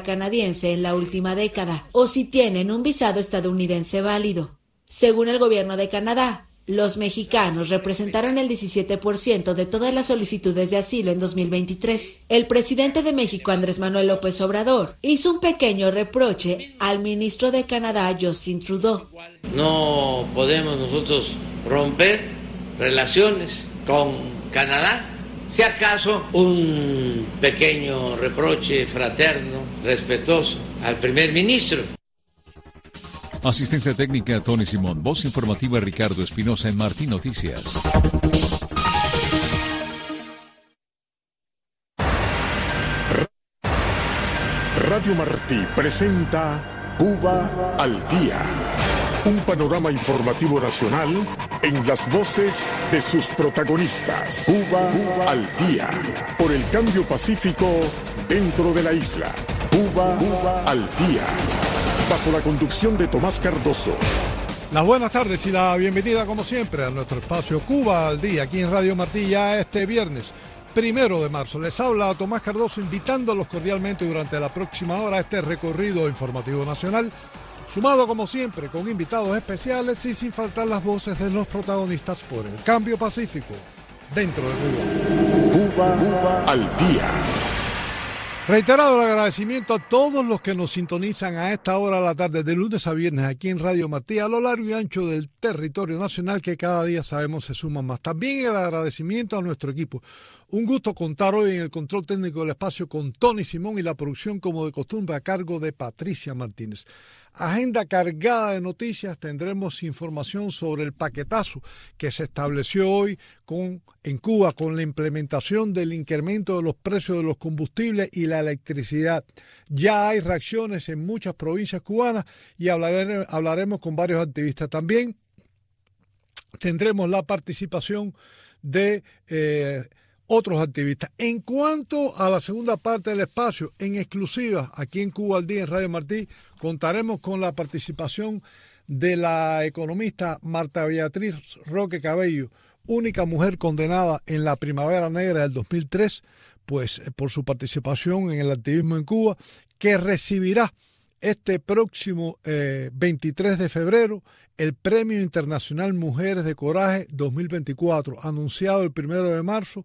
canadiense en la última década o si tienen un visado estadounidense válido. Según el gobierno de Canadá, los mexicanos representaron el 17% de todas las solicitudes de asilo en 2023. El presidente de México, Andrés Manuel López Obrador, hizo un pequeño reproche al ministro de Canadá, Justin Trudeau. No podemos nosotros romper relaciones con Canadá. Si acaso un pequeño reproche fraterno, respetuoso al primer ministro. Asistencia técnica Tony Simón. Voz informativa Ricardo Espinosa en Martín Noticias. Radio Martí presenta Cuba al Día. Un panorama informativo nacional en las voces de sus protagonistas. Cuba, al Día. Por el cambio pacífico dentro de la isla. Cuba, Cuba al Día bajo la conducción de Tomás Cardoso. Las buenas tardes y la bienvenida como siempre a nuestro espacio Cuba al día aquí en Radio Martilla este viernes primero de marzo. Les habla Tomás Cardoso invitándolos cordialmente durante la próxima hora a este recorrido informativo nacional, sumado como siempre con invitados especiales y sin faltar las voces de los protagonistas por el cambio pacífico dentro de Cuba. Cuba, Cuba al día. Reiterado el agradecimiento a todos los que nos sintonizan a esta hora de la tarde, de lunes a viernes, aquí en Radio Martí, a lo largo y ancho del territorio nacional, que cada día sabemos se suman más. También el agradecimiento a nuestro equipo. Un gusto contar hoy en el control técnico del espacio con Tony Simón y la producción, como de costumbre, a cargo de Patricia Martínez. Agenda cargada de noticias, tendremos información sobre el paquetazo que se estableció hoy en Cuba con la implementación del incremento de los precios de los combustibles y la electricidad. Ya hay reacciones en muchas provincias cubanas y hablaremos con varios activistas también. Tendremos la participación de... Eh, otros activistas. En cuanto a la segunda parte del espacio, en exclusiva, aquí en Cuba al Día, en Radio Martí, contaremos con la participación de la economista Marta Beatriz Roque Cabello, única mujer condenada en la Primavera Negra del 2003, pues eh, por su participación en el activismo en Cuba, que recibirá este próximo 23 eh, de febrero el Premio Internacional Mujeres de Coraje 2024, anunciado el primero de marzo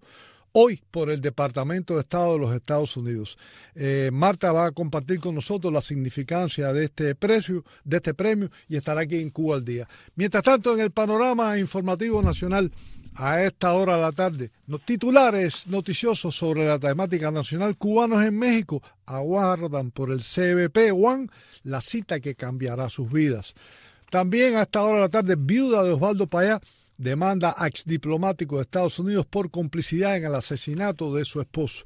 hoy por el Departamento de Estado de los Estados Unidos. Eh, Marta va a compartir con nosotros la significancia de este precio, de este premio, y estará aquí en Cuba al día. Mientras tanto, en el panorama informativo nacional, a esta hora de la tarde, los titulares noticiosos sobre la temática nacional, cubanos en México aguardan por el CBP One la cita que cambiará sus vidas. También a esta hora de la tarde, viuda de Osvaldo Payá demanda a exdiplomático de Estados Unidos por complicidad en el asesinato de su esposo.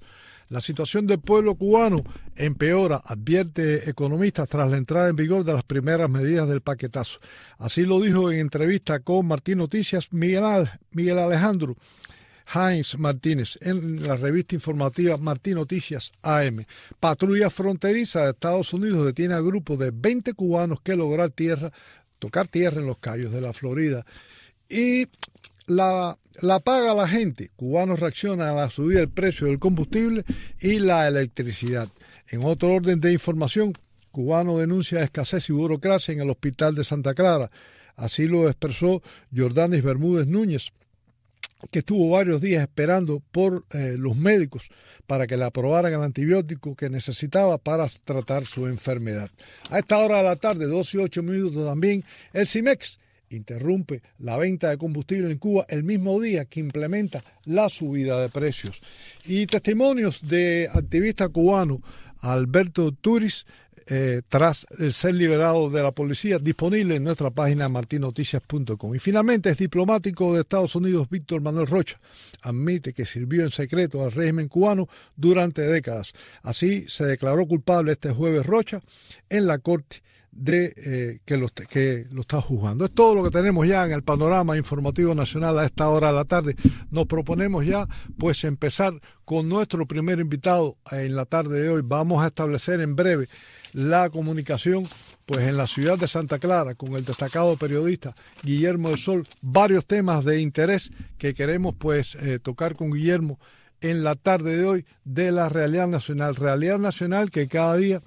La situación del pueblo cubano empeora, advierte economistas, tras la entrada en vigor de las primeras medidas del paquetazo. Así lo dijo en entrevista con Martín Noticias Miguel, Alejandro Heinz Martínez en la revista informativa Martín Noticias AM. Patrulla fronteriza de Estados Unidos detiene a grupo de 20 cubanos que lograr tierra, tocar tierra en los callos de la Florida y la, la paga la gente. Cubanos reaccionan a la subida del precio del combustible y la electricidad. En otro orden de información, cubano denuncia escasez y burocracia en el hospital de Santa Clara. Así lo expresó Jordanis Bermúdez Núñez, que estuvo varios días esperando por eh, los médicos para que le aprobaran el antibiótico que necesitaba para tratar su enfermedad. A esta hora de la tarde, 12 y 8 minutos también, el CIMEX interrumpe la venta de combustible en Cuba el mismo día que implementa la subida de precios. Y testimonios de activista cubano Alberto Turis eh, tras ser liberado de la policía, disponible en nuestra página martinoticias.com. Y finalmente es diplomático de Estados Unidos Víctor Manuel Rocha. Admite que sirvió en secreto al régimen cubano durante décadas. Así se declaró culpable este jueves Rocha en la Corte de eh, que, lo, que lo está juzgando. Es todo lo que tenemos ya en el panorama informativo nacional a esta hora de la tarde. Nos proponemos ya pues empezar con nuestro primer invitado en la tarde de hoy. Vamos a establecer en breve la comunicación pues en la ciudad de Santa Clara con el destacado periodista Guillermo del Sol varios temas de interés que queremos pues eh, tocar con Guillermo en la tarde de hoy de la realidad nacional. Realidad nacional que cada día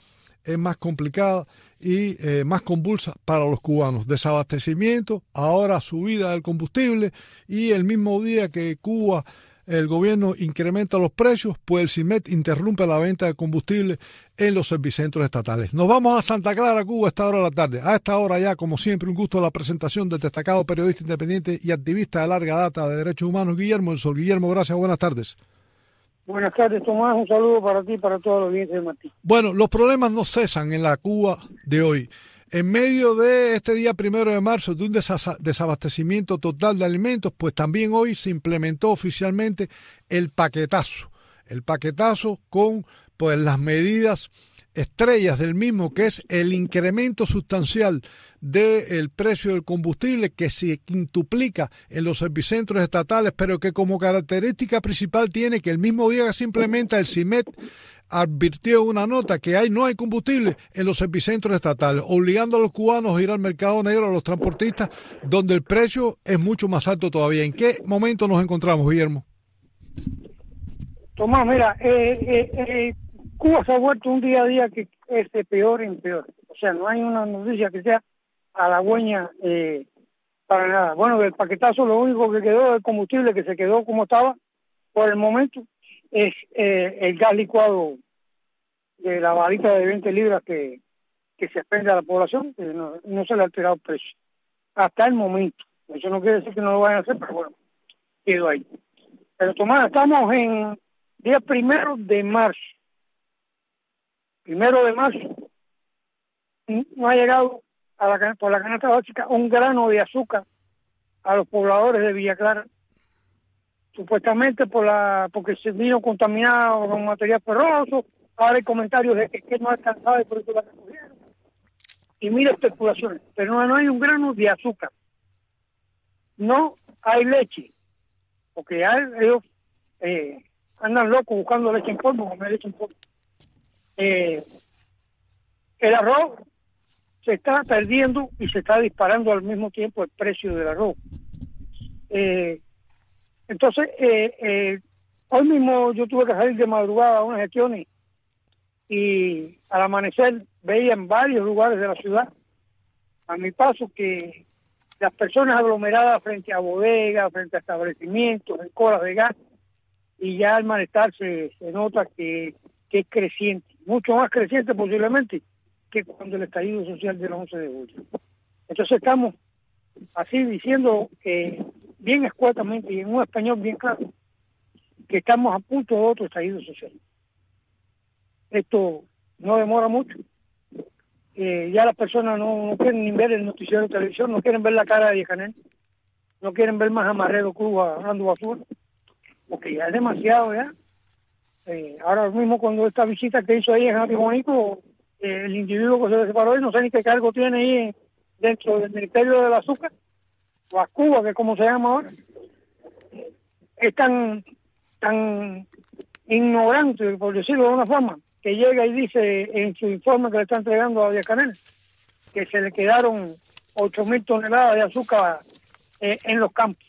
es más complicada y eh, más convulsa para los cubanos. Desabastecimiento, ahora subida del combustible y el mismo día que Cuba el gobierno incrementa los precios, pues el CIMET interrumpe la venta de combustible en los servicentros estatales. Nos vamos a Santa Clara, Cuba, a esta hora de la tarde. A esta hora ya, como siempre, un gusto la presentación del destacado periodista independiente y activista de larga data de derechos humanos, Guillermo El Sol. Guillermo, gracias, buenas tardes. Buenas tardes, Tomás. Un saludo para ti y para todos los audiencia de Martín. Bueno, los problemas no cesan en la Cuba de hoy. En medio de este día primero de marzo de un desabastecimiento total de alimentos, pues también hoy se implementó oficialmente el paquetazo. El paquetazo con pues las medidas estrellas del mismo, que es el incremento sustancial del precio del combustible que se quintuplica en los servicentros estatales, pero que como característica principal tiene que el mismo día que se implementa el CIMET advirtió una nota que hay, no hay combustible en los epicentros estatales, obligando a los cubanos a ir al mercado negro, a los transportistas, donde el precio es mucho más alto todavía. ¿En qué momento nos encontramos, Guillermo? Tomás, mira, eh, eh, eh, Cuba se ha vuelto un día a día que es de peor en peor. O sea, no hay una noticia que sea halagüeña eh, para nada. Bueno, del paquetazo lo único que quedó del combustible, que se quedó como estaba por el momento, es eh, el gas licuado de la varita de 20 libras que, que se expende a la población, que no, se le ha alterado el precio. Hasta el momento. Eso no quiere decir que no lo vayan a hacer, pero bueno, quedó ahí. Pero Tomás, estamos en día primero de marzo. Primero de marzo no ha llegado a la, por la canasta básica un grano de azúcar a los pobladores de Villa Clara supuestamente por la porque se vino contaminado con material ferroso, ahora hay comentarios de que, no alcanzaba y por eso la recogieron. Y mira especulaciones, pero no, hay un grano de azúcar. No hay leche, porque ellos eh, andan locos buscando leche en polvo, comer leche en polvo. Eh, el arroz se está perdiendo y se está disparando al mismo tiempo el precio del arroz. Eh, entonces, eh, eh, hoy mismo yo tuve que salir de madrugada a unas gestiones y al amanecer veía en varios lugares de la ciudad, a mi paso, que las personas aglomeradas frente a bodegas, frente a establecimientos, en colas de gas, y ya al malestar se, nota que, que es creciente, mucho más creciente posiblemente que cuando el estallido social del 11 de julio. Entonces estamos así diciendo que bien escuetamente y en un español bien claro, que estamos a punto de otro estallido social. Esto no demora mucho. Eh, ya las personas no, quieren ni ver el noticiero de televisión, no quieren ver la cara de Canel, no quieren ver más a Marrero Cruz hablando basura, porque ya es demasiado ya. Eh, ahora mismo cuando esta visita que hizo ahí en Antiguanico, eh, el individuo que se le separó ahí, no sé ni qué cargo tiene ahí dentro del Ministerio del Azúcar, o a Cuba, que es como se llama ahora, es tan, tan ignorante, por decirlo de una forma, que llega y dice en su informe que le está entregando a Díaz Canel que se le quedaron ocho mil toneladas de azúcar eh, en los campos.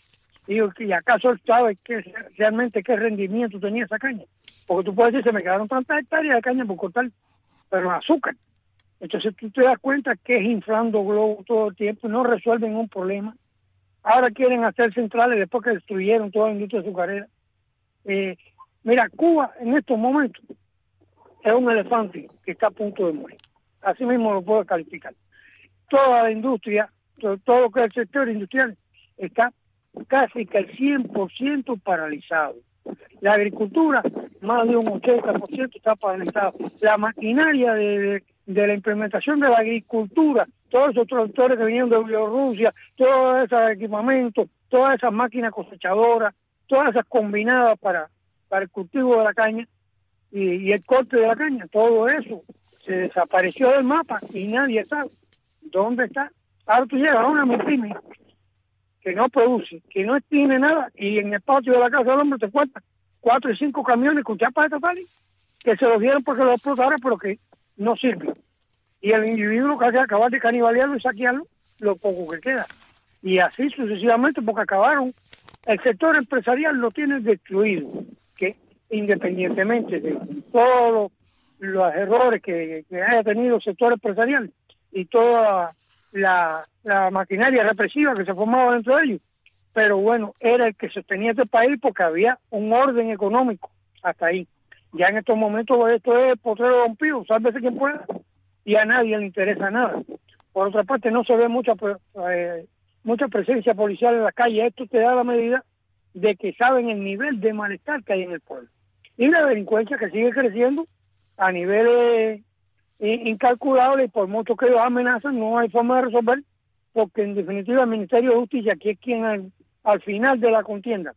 Digo, ¿y acaso él sabe que realmente qué rendimiento tenía esa caña? Porque tú puedes decir, se me quedaron tantas hectáreas de caña por cortar, pero azúcar. Entonces tú te das cuenta que es inflando globos todo el tiempo, no resuelven un problema. Ahora quieren hacer centrales después que destruyeron toda la industria azucarera. Eh, mira, Cuba en estos momentos es un elefante que está a punto de morir. Así mismo lo puedo calificar. Toda la industria, todo, lo que es el sector industrial, está casi que al 100% paralizado. La agricultura, más de un 80% está paralizado. La maquinaria de, de la implementación de la agricultura, todos esos tractores que vinieron de Bielorrusia, todos esos equipamientos, todas esas máquinas cosechadoras, todas esas combinadas para, para el cultivo de la caña y, el corte de la caña, todo eso se desapareció del mapa y nadie sabe dónde está. Ahora tú llegas a una MIPIME que no produce, que no tiene nada y en el patio de la casa del hombre te cuentan cuatro y cinco camiones con chapas de totales que se los dieron porque los explotaron pero que no sirve. Y el individuo que hace acabar de canibalearlo y saquearlo lo poco que queda. Y así sucesivamente porque acabaron. El sector empresarial lo tiene destruido. Que independientemente de todos los errores que, haya tenido el sector empresarial y toda la, la maquinaria represiva que se formaba dentro de ellos, pero bueno, era el que sostenía este país porque había un orden económico hasta ahí. Ya en estos momentos esto es potrero rompido, sálvese quien pueda, y a nadie le interesa nada. Por otra parte, no se ve mucha pues, eh, mucha presencia policial en la calle. Esto te da la medida de que saben el nivel de malestar que hay en el pueblo. Y la delincuencia que sigue creciendo a niveles incalculables y por mucho que ellos amenazan, no hay forma de resolver, porque en definitiva el Ministerio de Justicia, que es quien al, final de la contienda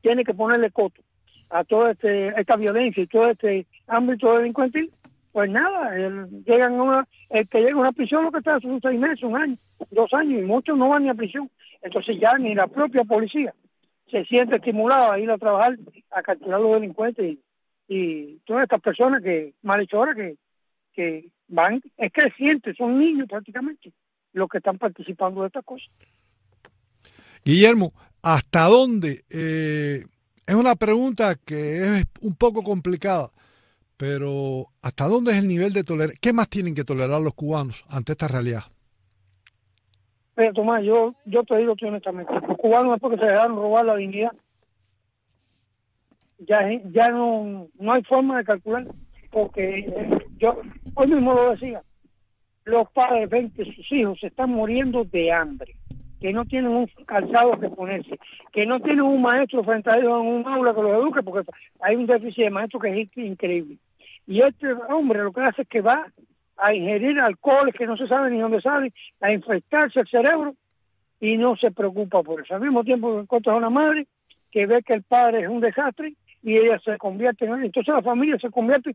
tiene que ponerle coto a toda este, esta violencia y todo este ámbito delincuentil, pues nada, el, llegan una, el que llega a una prisión lo que está son seis meses, un año, dos años, y muchos no van ni a prisión. Entonces ya ni la propia policía se siente estimulada a ir a trabajar, a capturar a los delincuentes y, todas estas personas que, malhechoras que, que van, es creciente, son niños prácticamente los que están participando de estas cosas. Guillermo, ¿hasta dónde? Eh, es una pregunta que es un poco complicada pero ¿hasta dónde es el nivel de tolerancia? ¿Qué más tienen que tolerar los cubanos ante esta realidad? Pero Tomás, yo, yo te digo honestamente, los cubanos es porque se dejaron robar la dignidad. Ya, ya no, no hay forma de calcular, porque yo hoy mismo lo decía, los padres ven que sus hijos se están muriendo de hambre, que no tienen un calzado que ponerse, que no tienen un maestro frente a ellos en un aula que los eduque, porque hay un déficit de maestros que es increíble. Y este hombre lo que hace es que va a ingerir alcoholes que no se sabe ni dónde salen, a infectarse el cerebro y no se preocupa por eso. Al mismo tiempo encuentra a una madre que ve que el padre es un desastre y ella se convierte en entonces la familia se convierte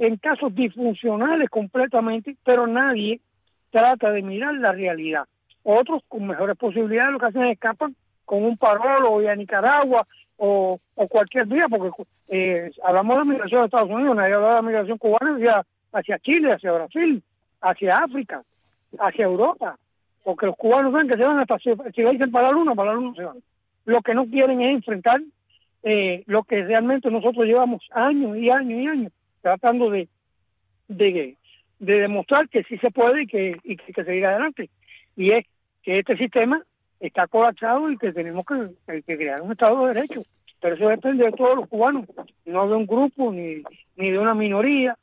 en casos disfuncionales completamente, pero nadie trata de mirar la realidad. Otros con mejores posibilidades lo que hacen es escapan con un parolo y a Nicaragua o, o cualquier día, porque eh, hablamos de migración de Estados Unidos, nadie habla de migración cubana hacia, hacia Chile, hacia Brasil, hacia África, hacia Europa, porque los cubanos ven que se van hasta, si, si dicen para la luna, para la luna se van. Lo que no quieren es enfrentar eh, lo que realmente nosotros llevamos años y años y años tratando de, de, de demostrar que sí se puede y que, y que, seguir adelante. Y es que este sistema está colapsado y que tenemos que, crear un Estado de Derecho. Pero eso depende de todos los cubanos, no de un grupo, ni, ni de una minoría,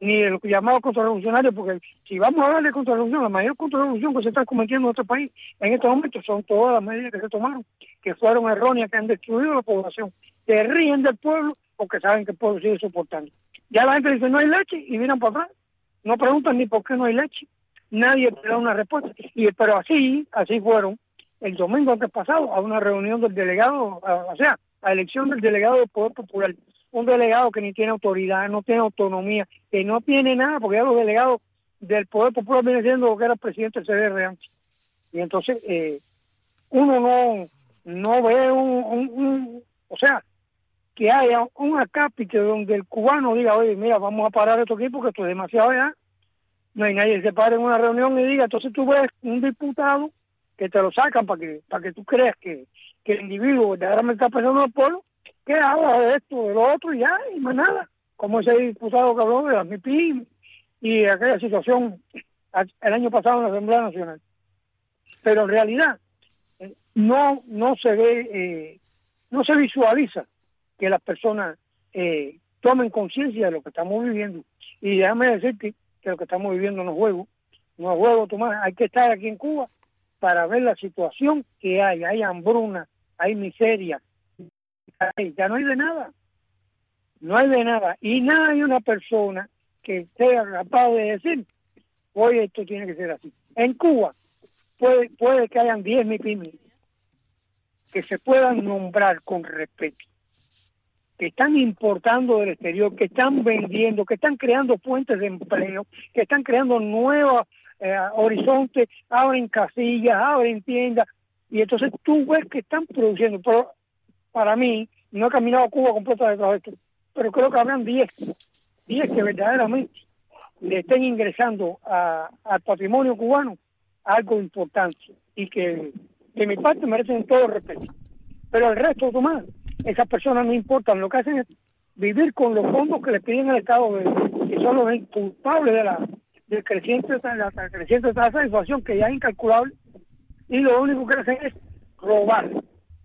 ni de los llamados contrarrevolucionarios, porque si vamos a hablar de contrarrevolución, la mayor contrarrevolución que se está cometiendo en nuestro país en estos momentos son todas las medidas que se tomaron, que fueron erróneas, que han destruido la población, que ríen del pueblo porque saben que el pueblo sigue soportando. Ya la gente dice no hay leche y miran para atrás, no preguntan ni por qué no hay leche, nadie te da una respuesta. Y pero así, así fueron el domingo antes pasado a una reunión del delegado, o sea, a elección del delegado del Poder Popular. Un delegado que ni tiene autoridad, no tiene autonomía, que no tiene nada, porque ya los delegados del Poder Popular vienen siendo lo que era el presidente del CDR antes. Y entonces, eh, uno no, no ve un, o sea, que haya un acápite donde el cubano diga, oye, mira, vamos a parar esto aquí porque esto es demasiado ya. No hay nadie que se pare en una reunión y diga, entonces tú ves un diputado que te lo sacan para que para que tú creas que, el individuo verdaderamente está pensando en el pueblo, que habla de esto, de lo otro y ya, y más nada. Como ese diputado que habló de la MIPI y aquella situación el año pasado en la Asamblea Nacional. Pero en realidad eh, no no se ve, eh, no se visualiza que las personas eh, tomen conciencia de lo que estamos viviendo. Y déjame decirte que lo que estamos viviendo no es juego, no es juego, Tomás, hay que estar aquí en Cuba para ver la situación que hay. Hay hambruna, hay miseria, ya no hay de nada. No hay de nada. Y no hay una persona que sea capaz de decir, oye, esto tiene que ser así. En Cuba puede, puede que hayan 10 MIPIMI que se puedan nombrar con respeto, que están importando del exterior, que están vendiendo, que están creando fuentes de empleo, que están creando nuevas eh, horizonte, abren casillas, abren tiendas, y entonces tú ves que están produciendo. Pero para mí, no he caminado a Cuba completa de todo esto, pero creo que habrán 10, 10 que verdaderamente le estén ingresando al patrimonio cubano algo importante y que de mi parte merecen todo el respeto. Pero el resto, Tomás, esas personas no importan, lo que hacen es vivir con los fondos que le piden al Estado, que son los culpables de la del creciente, la creciente tasa de inflación que ya es incalculable, y lo único que hacen es robar,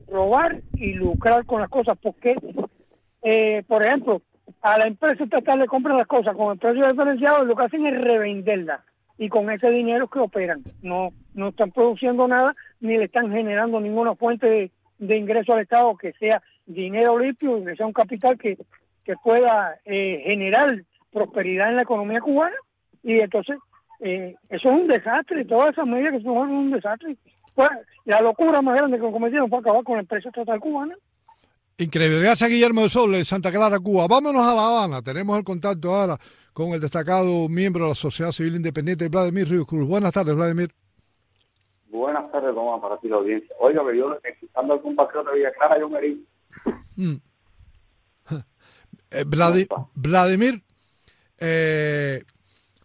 robar y lucrar con las cosas, porque, eh, por ejemplo, a la empresa estatal le compran las cosas con el precio diferenciado lo que hacen es revenderlas y con ese dinero que operan. No, no están produciendo nada ni le están generando ninguna fuente de, ingreso al Estado que sea dinero limpio, que sea un capital que, que pueda eh, generar prosperidad en la economía cubana y entonces eh, eso es un desastre, todas esas medidas que son un desastre. Pues, la locura más grande que cometieron fue acabar con la empresa estatal cubana Increíble. Gracias, Guillermo de Sol, de Santa Clara, Cuba. Vámonos a La Habana. Tenemos el contacto ahora con el destacado miembro de la Sociedad Civil Independiente, Vladimir Ríos Cruz. Buenas tardes, Vladimir. Buenas tardes, vamos para ti la audiencia. Oiga, que yo, necesitando algún patriota de Villa Clara, yo me di. Mm. Eh, Vladimir, eh,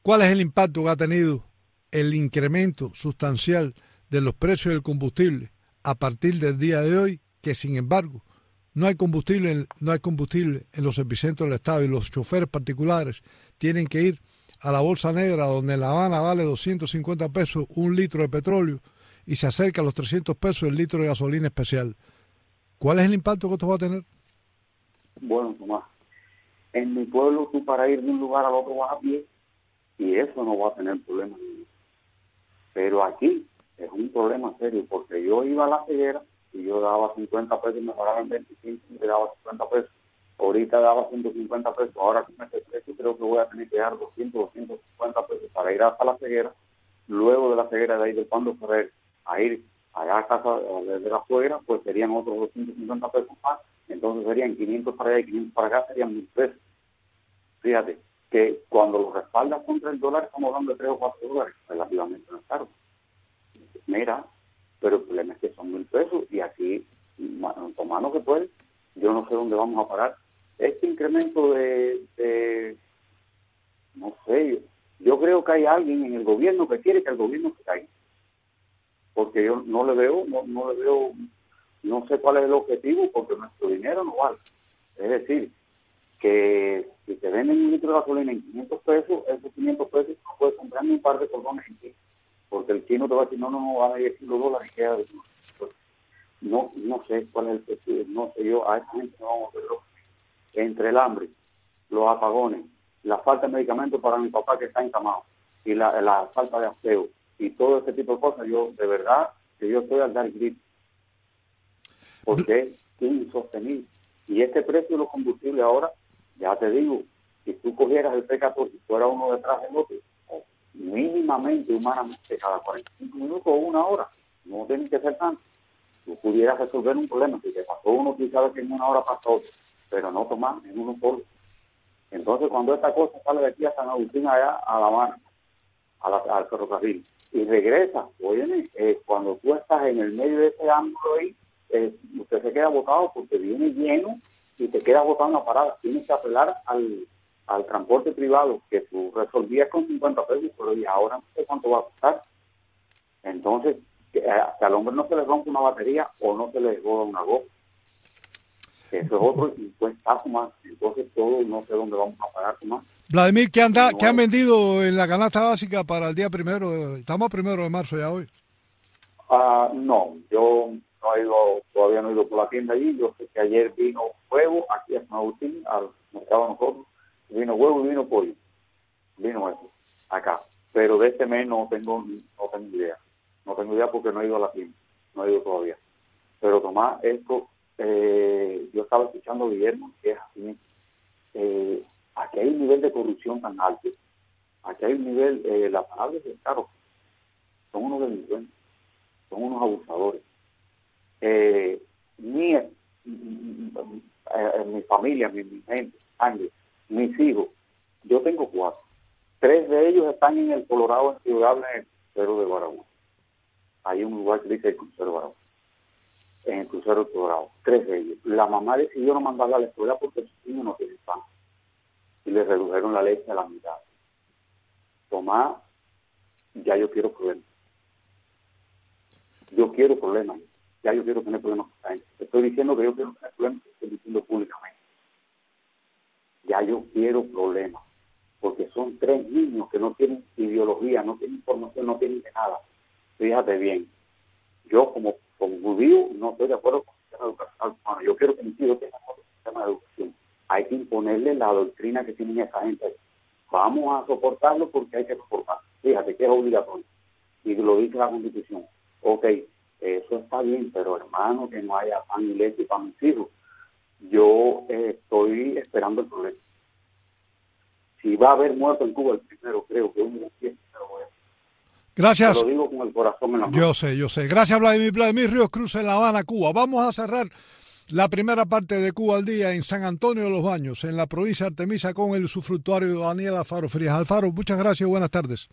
¿cuál es el impacto que ha tenido el incremento sustancial de los precios del combustible a partir del día de hoy, que sin embargo no hay combustible, no hay combustible en los epicentros del Estado y los choferes particulares tienen que ir a la Bolsa Negra, donde en La Habana vale 250 pesos un litro de petróleo y se acerca a los 300 pesos el litro de gasolina especial. ¿Cuál es el impacto que esto va a tener? Bueno, Tomás, en mi pueblo tú para ir de un lugar al otro vas a pie y eso no va a tener problema. Pero aquí es un problema serio porque yo iba a la ceguera y yo daba 50 pesos y me pagaban 25 y me daba 50 pesos. Ahorita daba 150 pesos, ahora con este precio creo que voy a tener que dar 200, 250 pesos para ir hasta la ceguera. Luego de la ceguera de ahí del Pando Ferrer a ir allá a casa de la suegra, pues serían otros 250 pesos más. Entonces serían 500 para allá y 500 para acá, serían 1000 pesos. Fíjate que cuando lo respaldas contra el dólar, estamos hablando de 3 o 4 dólares, relativamente es caro. Mira, pero el problema es que son mil pesos y aquí, tomando que puede, yo no sé dónde vamos a parar. Este incremento de, no sé, yo creo que hay alguien en el gobierno que quiere que el gobierno se caiga. Porque yo no le veo, no, no le veo, no sé cuál es el objetivo, porque nuestro dinero no vale. Es decir, que si te venden un litro de gasolina en 500 pesos, esos 500 pesos no puedes comprarme un par de cordones en ti porque el chino te va a decir, no, no, no, van a 10 kilos dólares, queda pues, no, no sé cuál es el precio, no sé yo, a esta gente no vamos a verlo. Entre el hambre, los apagones, la falta de medicamentos para mi papá que está encamado, y la, la falta de aseo, y todo ese tipo de cosas, yo, de verdad, que yo estoy al dar grito. Porque es insostenible. Y este precio de los combustibles ahora, ya te digo, si tú cogieras el P14 y fuera uno detrás del otro, mínimamente, humanamente, cada 45 minutos o una hora. No tiene que ser tanto. Tú pudieras resolver un problema. Si te pasó uno, tú sabes que en una hora pasa otro, pero no tomar en uno solo. Entonces, cuando esta cosa sale de aquí a San Agustín, allá a La Habana, al ferrocarril, y regresa, oye, eh, cuando tú estás en el medio de ese ángulo ahí, eh, usted se queda botado porque viene lleno y te queda botado en parada. Tienes que apelar al, al transporte privado que tú resolvías con 50 pesos, pero y ahora no sé cuánto va a costar. Entonces, que, eh, al hombre no se le rompe una batería o no se le roba una goma. Eso es otro impuestazo más. Entonces, todo no sé dónde vamos a pagar más. Vladimir, ¿qué, anda, ¿qué han vendido en la canasta básica para el día primero? Estamos primero de marzo ya hoy. Ah, no, yo no he ido, todavía no he ido por la tienda allí. Yo sé que ayer vino huevo aquí a San Agustín, al mercado nosotros vino huevo y vino pollo. Vino eso, acá. Pero de este mes no tengo, no tengo idea. No tengo idea porque no he ido a la tienda. No he ido todavía. Pero Tomás, esto, eh, yo estaba escuchando a Guillermo, que es así. Eh, aquí hay un nivel de corrupción tan alto. Aquí hay un nivel, eh, la palabra es claro, son unos delincuentes, son unos abusadores. Eh, mi, eh, mi familia, mi, mi gente, sangre, mis hijos, yo tengo cuatro. Tres de ellos están en el Colorado, en Ciudad crucero de Baragua. Hay un lugar que dice el crucero de Baragua. En el crucero de Colorado. Tres de ellos. La mamá decidió no mandarla a la escuela porque sus niños no tienen pan. Y le redujeron la leche a la mitad. Tomás, ya yo quiero problemas. Yo quiero problemas. ya yo quiero tener problemas con esa gente. Estoy diciendo que yo quiero tener problemas, estoy diciendo públicamente. Ya yo quiero problemas, porque son tres niños que no tienen ideología, no tienen información, no tienen nada. Fíjate bien, yo como, como judío no estoy de acuerdo con el sistema educacional bueno, Yo quiero que mis hijos tengan otro sistema de educación. Hay que imponerle la doctrina que tienen esa gente. Vamos a soportarlo porque hay que soportarlo. Fíjate que es obligatorio. Y lo dice la Constitución. Ok, eso está bien, pero hermano, que no haya pan y leche para mis hijos. Yo eh, estoy esperando el problema. Si va a haber muerto en Cuba el primero, creo que uno de Gracias. lo digo con el corazón en la mano. Yo sé, yo sé. Gracias, Vladimir. Vladimir Ríos Cruz en La Habana, Cuba. Vamos a cerrar la primera parte de Cuba al día en San Antonio de los Baños, en la provincia de Artemisa, con el usufructuario Daniel Alfaro Frías. Alfaro, muchas gracias y buenas tardes.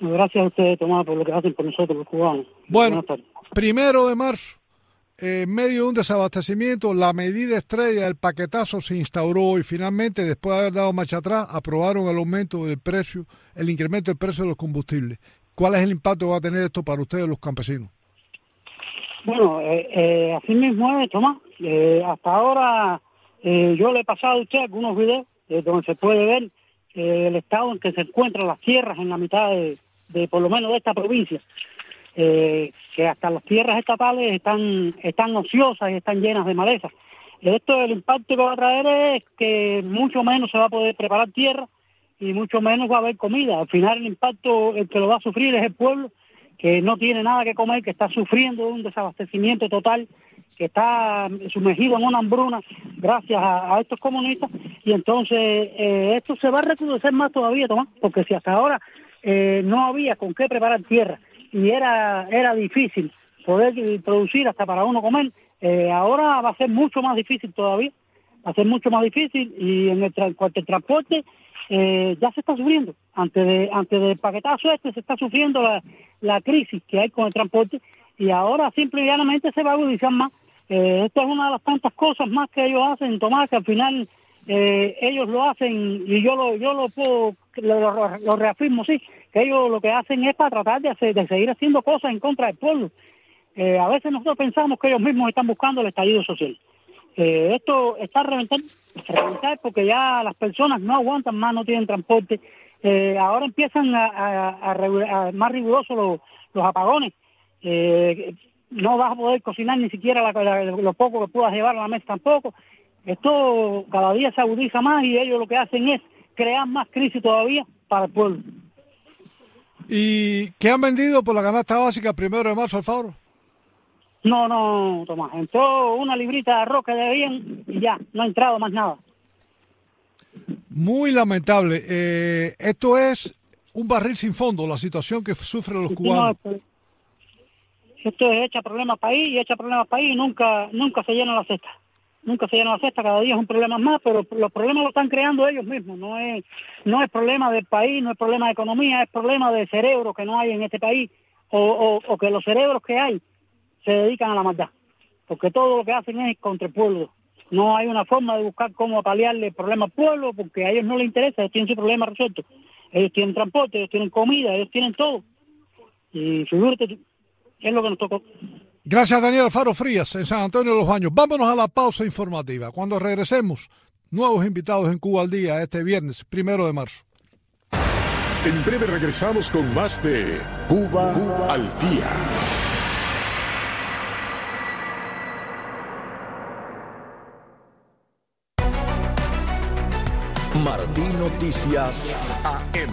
Gracias a ustedes, Tomás, por lo que hacen por nosotros, los cubanos. Bueno, primero de marzo, en medio de un desabastecimiento, la medida estrella del paquetazo se instauró y finalmente, después de haber dado marcha atrás, aprobaron el aumento del precio, el incremento del precio de los combustibles. ¿Cuál es el impacto que va a tener esto para ustedes, los campesinos? Bueno, eh, eh, así mismo es, Tomás. Eh, hasta ahora eh, yo le he pasado a usted algunos videos eh, donde se puede ver eh, el estado en que se encuentran las tierras en la mitad de, por lo menos de esta provincia. Que hasta las tierras estatales están, están ociosas y están llenas de maleza. Esto, el impacto que va a traer es que mucho menos se va a poder preparar tierra y mucho menos va a haber comida. Al final el impacto, el que lo va a sufrir es el pueblo, que no tiene nada que comer, que está sufriendo un desabastecimiento total, que está sumergido en una hambruna gracias a, estos comunistas. Y entonces eh, esto se va a recrudecer más todavía, Tomás, porque si hasta ahora eh, no había con qué preparar tierra y era, era difícil poder producir hasta para uno comer, eh, ahora va a ser mucho más difícil todavía, va a ser mucho más difícil y en el, tra- al transporte eh, ya se está sufriendo. Antes de antes del paquetazo este se está sufriendo la, la crisis que hay con el transporte y ahora simple y llanamente se va a agudizar más. Eh, esto es una de las tantas cosas más que ellos hacen, Tomás, que al final eh, ellos lo hacen y yo lo yo lo puedo lo, lo- reafirmo sí que ellos lo que hacen es para tratar de, hacer, de seguir haciendo cosas en contra del pueblo Eh, a veces nosotros pensamos que ellos mismos están buscando el estallido social Eh, esto está reventar porque ya las personas no aguantan más no tienen transporte Eh, ahora empiezan a, a, a más rigurosos los, los apagones Eh, no vas a poder cocinar ni siquiera la- la- lo poco que puedas llevar a la mesa tampoco esto cada día se agudiza más y ellos lo que hacen es crear más crisis todavía para el pueblo. ¿Y qué han vendido por la canasta básica primero de marzo, Alfaro? No, no, Tomás, entró una librita de arroz que debían y ya, no ha entrado más nada. Muy lamentable. Eh, esto es un barril sin fondo, la situación que sufren los cubanos. No, esto es echa problemas país y echa problemas país y nunca, nunca se llena la cesta. Nunca se llena la cesta, cada día es un problema más, pero los problemas los están creando ellos mismos. No es, no es problema del país, no es problema de economía, es problema de cerebro que no hay en este país o, o, o que los cerebros que hay se dedican a la maldad. Porque todo lo que hacen es contra el pueblo. No hay una forma de buscar cómo paliarle el problema al pueblo porque a ellos no les interesa, ellos tienen su problema resuelto. Ellos tienen transporte, ellos tienen comida, ellos tienen todo. Y figúrate, es lo que nos tocó. Gracias, Daniel Alfaro Frías, en San Antonio de los Baños. Vámonos a la pausa informativa. Cuando regresemos, nuevos invitados en Cuba al Día este viernes, primero de marzo. En breve regresamos con más de Cuba, al Día. Martí Noticias AM.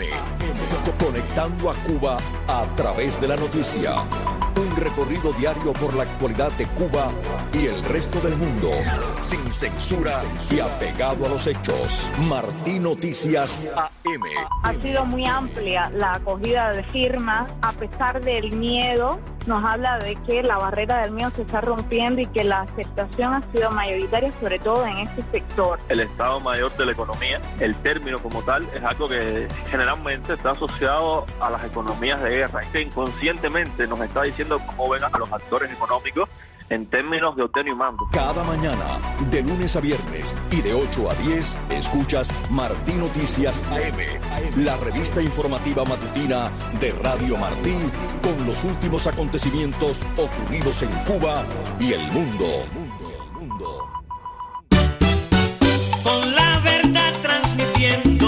Co- Conectando a Cuba a través de la noticia. Un recorrido diario por la actualidad de Cuba y el resto del mundo. Sin censura y apegado a los hechos. Martí Noticias AM. Ha sido muy amplia la acogida de firmas, a pesar del miedo, nos habla de que la barrera del miedo se está rompiendo y que la aceptación ha sido mayoritaria, sobre todo en este sector. el Estado Mayor de la Economía, el término como tal, es algo que generalmente está asociado a las economías de guerra, que inconscientemente nos está diciendo cómo ven a los actores económicos en términos de ordeno y mando. Cada mañana, de lunes a viernes y de 8 a 10, escuchas Martí Noticias AM, la revista informativa matutina de Radio Martí con los últimos acontecimientos ocurridos en Cuba y el mundo. Con la verdad transmitiendo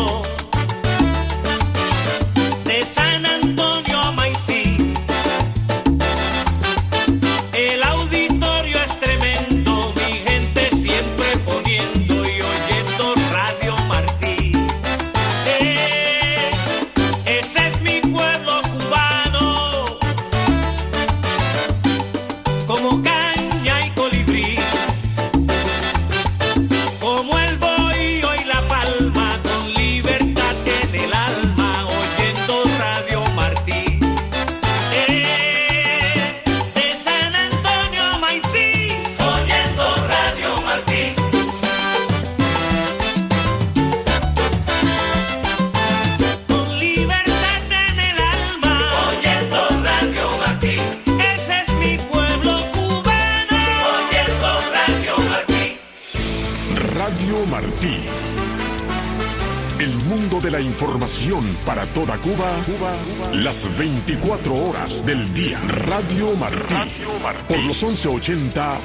Radio Martí. El mundo de la información para toda Cuba, Cuba, las 24 horas del día. Radio Martí. Por los 1180 AM.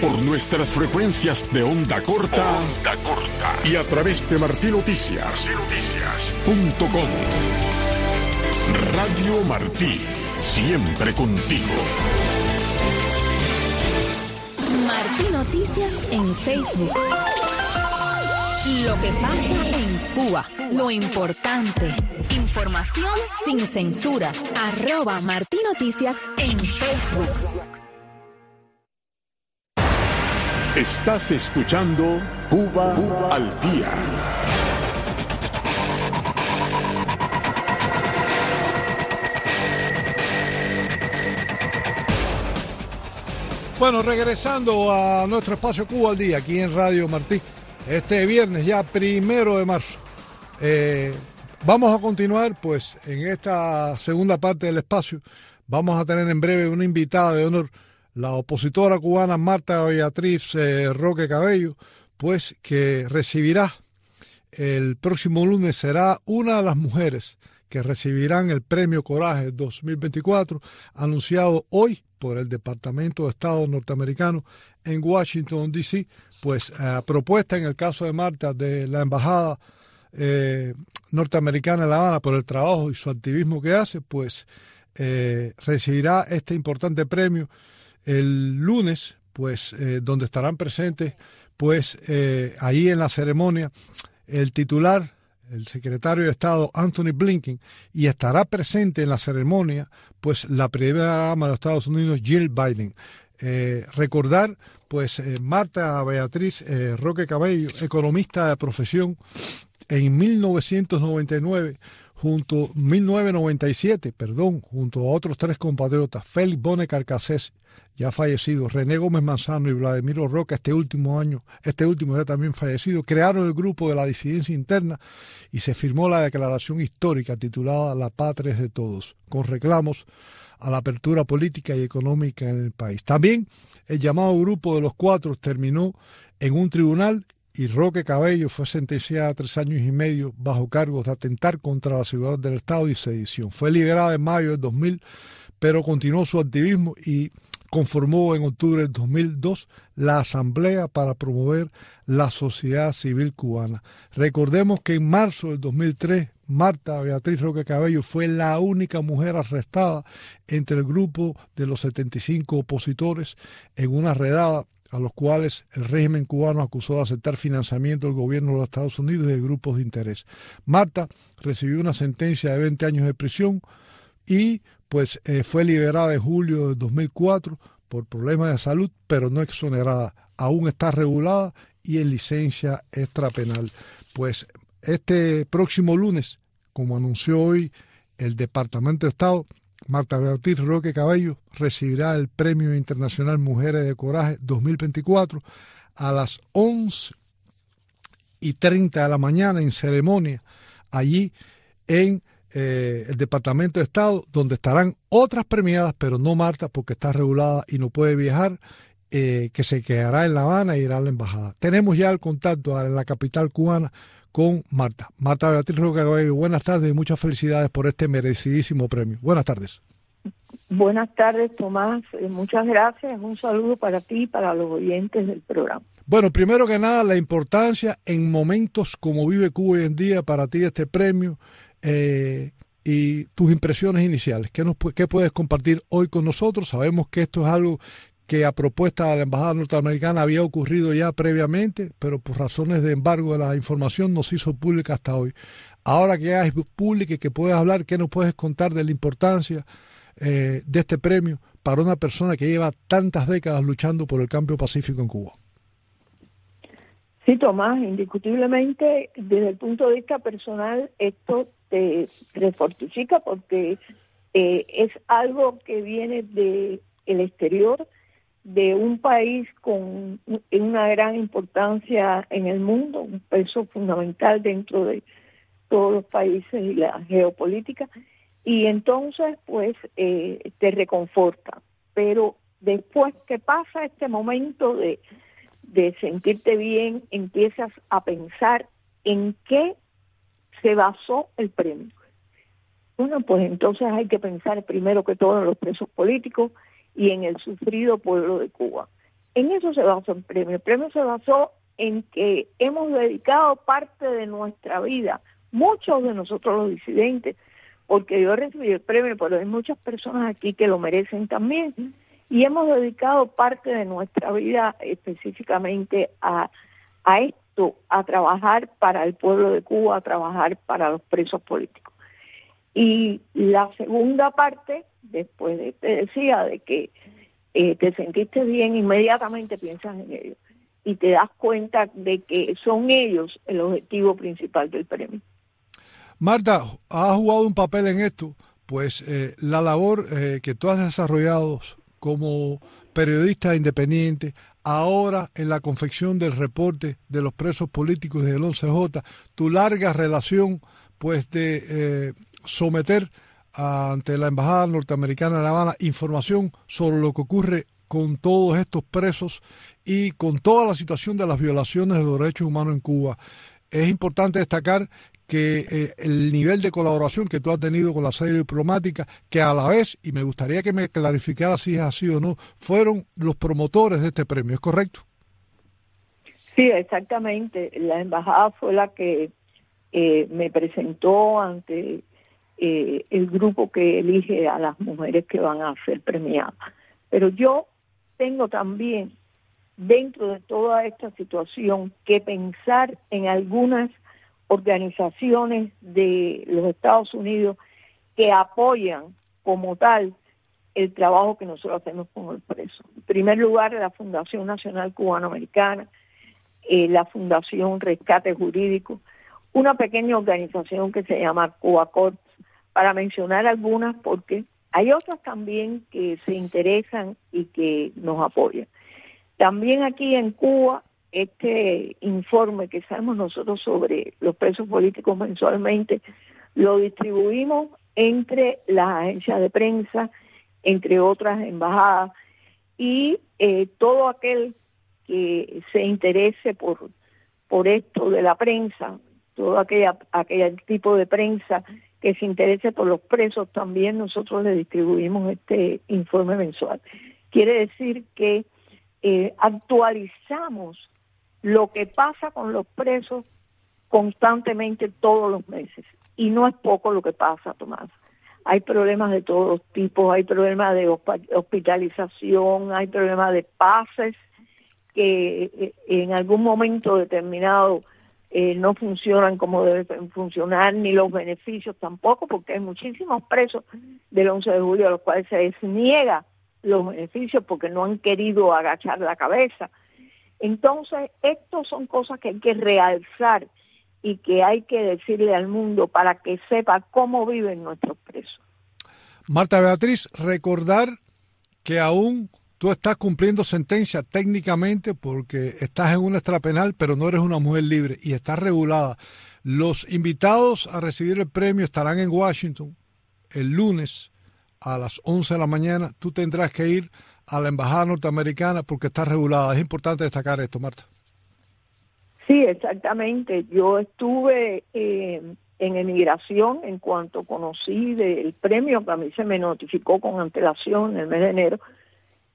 Por nuestras frecuencias de onda corta. Onda corta. Y a través de martinoticias.com. Radio Martí. Siempre contigo. Martí Noticias en Facebook. Lo que pasa en Cuba, lo importante. Información sin censura. Arroba Martí Noticias en Facebook. Estás escuchando Cuba, al día. Bueno, regresando a nuestro espacio Cuba al día, aquí en Radio Martí, este viernes ya primero de marzo. Eh, vamos a continuar, pues, en esta segunda parte del espacio. Vamos a tener en breve una invitada de honor, la opositora cubana Marta Beatriz eh, Roque Cabello, pues, que recibirá el próximo lunes, será una de las mujeres que recibirán el Premio Coraje 2024, anunciado hoy por el Departamento de Estado norteamericano en Washington, D.C., pues a propuesta en el caso de Marta de la Embajada eh, norteamericana en La Habana por el trabajo y su activismo que hace, pues eh, recibirá este importante premio el lunes, pues eh, donde estarán presentes, pues ahí en la ceremonia el titular el secretario de Estado Anthony Blinken y estará presente en la ceremonia pues la primera dama de los Estados Unidos Jill Biden. Eh, recordar pues eh, Marta Beatriz eh, Roque Cabello, economista de profesión, en 1999 junto 1997, perdón, junto a otros tres compatriotas, Félix Bone Carcassés, ya fallecido, René Gómez Manzano y Vladimiro Roca, este último año, este último ya también fallecido, crearon el grupo de la disidencia interna y se firmó la declaración histórica titulada La patria es de todos, con reclamos a la apertura política y económica en el país. También el llamado grupo de los cuatro terminó en un tribunal y Roque Cabello fue sentenciada a tres años y medio bajo cargos de atentar contra la seguridad del Estado y sedición. Fue liberada en mayo del 2000, pero continuó su activismo y conformó en octubre del 2002 la Asamblea para promover la sociedad civil cubana. Recordemos que en marzo del 2003 Marta Beatriz Roque Cabello fue la única mujer arrestada entre el grupo de los 75 opositores en una redada a los cuales el régimen cubano acusó de aceptar financiamiento del gobierno de los Estados Unidos y de grupos de interés. Marta recibió una sentencia de 20 años de prisión y pues eh, fue liberada en julio de 2004 por problemas de salud, pero no exonerada. Aún está regulada y en licencia extrapenal. Pues este próximo lunes, como anunció hoy el Departamento de Estado, Marta Beatriz Roque Cabello recibirá el Premio Internacional Mujeres de Coraje 2024 a las 11 y 30 de la mañana en ceremonia allí en eh, el Departamento de Estado, donde estarán otras premiadas, pero no Marta, porque está regulada y no puede viajar, eh, que se quedará en La Habana e irá a la embajada. Tenemos ya el contacto en la capital cubana con Marta. Marta Beatriz Roca Cabello, buenas tardes y muchas felicidades por este merecidísimo premio. Buenas tardes. Buenas tardes, Tomás. Eh, muchas gracias. Un saludo para ti y para los oyentes del programa. Bueno, primero que nada, la importancia en momentos como vive Cuba hoy en día para ti este premio eh, y tus impresiones iniciales. ¿Qué, nos, ¿Qué puedes compartir hoy con nosotros? Sabemos que esto es algo que a propuesta de la Embajada Norteamericana había ocurrido ya previamente, pero por razones de embargo de la información no se hizo pública hasta hoy. Ahora que ya es pública y que puedes hablar, ¿qué nos puedes contar de la importancia eh, de este premio para una persona que lleva tantas décadas luchando por el cambio pacífico en Cuba? Sí, Tomás, indiscutiblemente desde el punto de vista personal esto te, fortifica porque eh, es algo que viene de el exterior, de un país con una gran importancia en el mundo, un peso fundamental dentro de todos los países y la geopolítica, y entonces pues eh, te reconforta. Pero después que pasa este momento de de sentirte bien, empiezas a pensar en qué se basó el premio. Bueno, pues entonces hay que pensar primero que todo en los presos políticos y en el sufrido pueblo de Cuba. En eso se basó el premio. El premio se basó en que hemos dedicado parte de nuestra vida, muchos de nosotros los disidentes, porque yo recibí el premio, pero hay muchas personas aquí que lo merecen también, y hemos dedicado parte de nuestra vida específicamente a, a esto, a trabajar para el pueblo de Cuba, a trabajar para los presos políticos. Y la segunda parte, después de, te decía, de que eh, te sentiste bien, inmediatamente piensas en ellos y te das cuenta de que son ellos el objetivo principal del premio. Marta, has jugado un papel en esto, pues eh, la labor eh, que tú has desarrollado como periodista independiente, ahora en la confección del reporte de los presos políticos del 11J, tu larga relación pues de eh, someter ante la Embajada Norteamericana de La Habana información sobre lo que ocurre con todos estos presos y con toda la situación de las violaciones de los derechos humanos en Cuba. Es importante destacar que eh, el nivel de colaboración que tú has tenido con la sede diplomática, que a la vez, y me gustaría que me clarificara si es así o no, fueron los promotores de este premio, ¿es correcto? Sí, exactamente. La embajada fue la que eh, me presentó ante eh, el grupo que elige a las mujeres que van a ser premiadas. Pero yo tengo también, dentro de toda esta situación, que pensar en algunas organizaciones de los Estados Unidos que apoyan como tal el trabajo que nosotros hacemos con el preso. En primer lugar, la Fundación Nacional Cubanoamericana, eh, la Fundación Rescate Jurídico, una pequeña organización que se llama Cuba Corps, para mencionar algunas porque hay otras también que se interesan y que nos apoyan. También aquí en Cuba este informe que sabemos nosotros sobre los presos políticos mensualmente, lo distribuimos entre las agencias de prensa, entre otras embajadas, y eh, todo aquel que se interese por, por esto de la prensa, todo aquella, aquel tipo de prensa que se interese por los presos, también nosotros le distribuimos este informe mensual. Quiere decir que eh, actualizamos lo que pasa con los presos constantemente todos los meses. Y no es poco lo que pasa, Tomás. Hay problemas de todos tipos, hay problemas de hospitalización, hay problemas de pases que eh, en algún momento determinado eh, no funcionan como deben funcionar, ni los beneficios tampoco, porque hay muchísimos presos del 11 de julio a los cuales se les niega los beneficios porque no han querido agachar la cabeza entonces, estas son cosas que hay que realzar y que hay que decirle al mundo para que sepa cómo viven nuestros presos. Marta Beatriz, recordar que aún tú estás cumpliendo sentencia técnicamente porque estás en una extrapenal, pero no eres una mujer libre y estás regulada. Los invitados a recibir el premio estarán en Washington el lunes a las 11 de la mañana. Tú tendrás que ir a la embajada norteamericana porque está regulada. Es importante destacar esto, Marta. Sí, exactamente. Yo estuve eh, en emigración en cuanto conocí del premio que a mí se me notificó con antelación en el mes de enero.